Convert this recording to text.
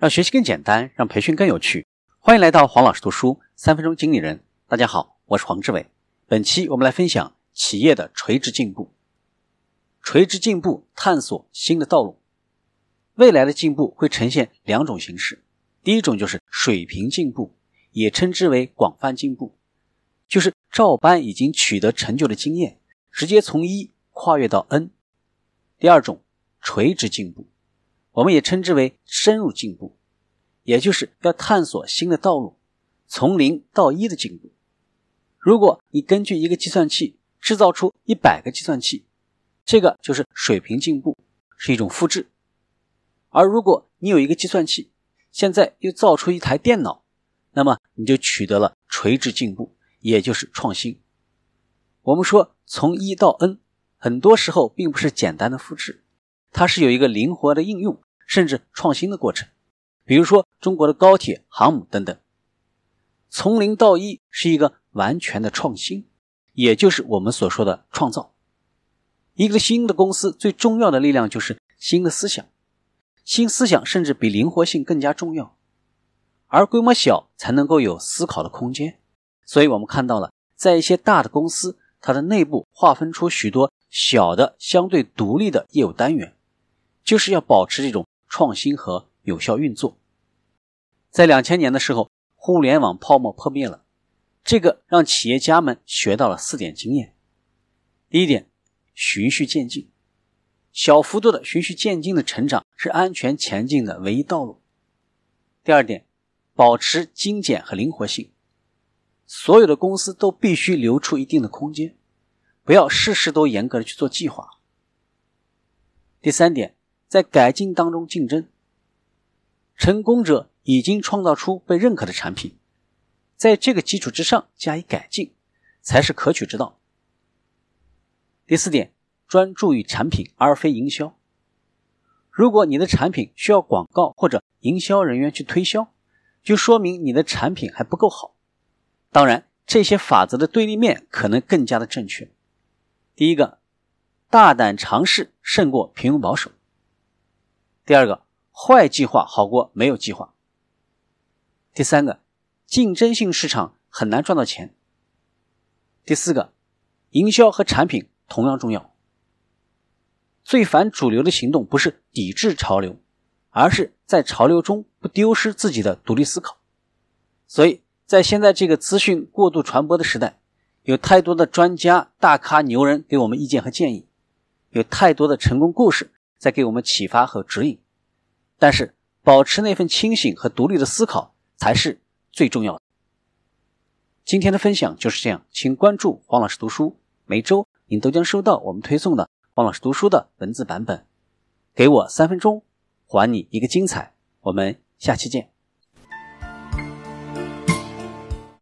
让学习更简单，让培训更有趣。欢迎来到黄老师读书三分钟经理人。大家好，我是黄志伟。本期我们来分享企业的垂直进步。垂直进步，探索新的道路。未来的进步会呈现两种形式。第一种就是水平进步，也称之为广泛进步，就是照搬已经取得成就的经验，直接从一跨越到 n。第二种垂直进步，我们也称之为深入进步，也就是要探索新的道路，从零到一的进步。如果你根据一个计算器制造出一百个计算器，这个就是水平进步，是一种复制；而如果你有一个计算器，现在又造出一台电脑，那么你就取得了垂直进步，也就是创新。我们说从一到 n。很多时候并不是简单的复制，它是有一个灵活的应用，甚至创新的过程。比如说中国的高铁、航母等等，从零到一是一个完全的创新，也就是我们所说的创造。一个新的公司最重要的力量就是新的思想，新思想甚至比灵活性更加重要。而规模小才能够有思考的空间，所以我们看到了，在一些大的公司，它的内部划分出许多。小的相对独立的业务单元，就是要保持这种创新和有效运作。在两千年的时候，互联网泡沫破灭了，这个让企业家们学到了四点经验。第一点，循序渐进，小幅度的循序渐进的成长是安全前进的唯一道路。第二点，保持精简和灵活性，所有的公司都必须留出一定的空间。不要事事都严格的去做计划。第三点，在改进当中竞争。成功者已经创造出被认可的产品，在这个基础之上加以改进，才是可取之道。第四点，专注于产品而非营销。如果你的产品需要广告或者营销人员去推销，就说明你的产品还不够好。当然，这些法则的对立面可能更加的正确。第一个，大胆尝试胜过平庸保守。第二个，坏计划好过没有计划。第三个，竞争性市场很难赚到钱。第四个，营销和产品同样重要。最反主流的行动不是抵制潮流，而是在潮流中不丢失自己的独立思考。所以在现在这个资讯过度传播的时代。有太多的专家、大咖、牛人给我们意见和建议，有太多的成功故事在给我们启发和指引。但是，保持那份清醒和独立的思考才是最重要的。今天的分享就是这样，请关注黄老师读书，每周您都将收到我们推送的黄老师读书的文字版本。给我三分钟，还你一个精彩。我们下期见。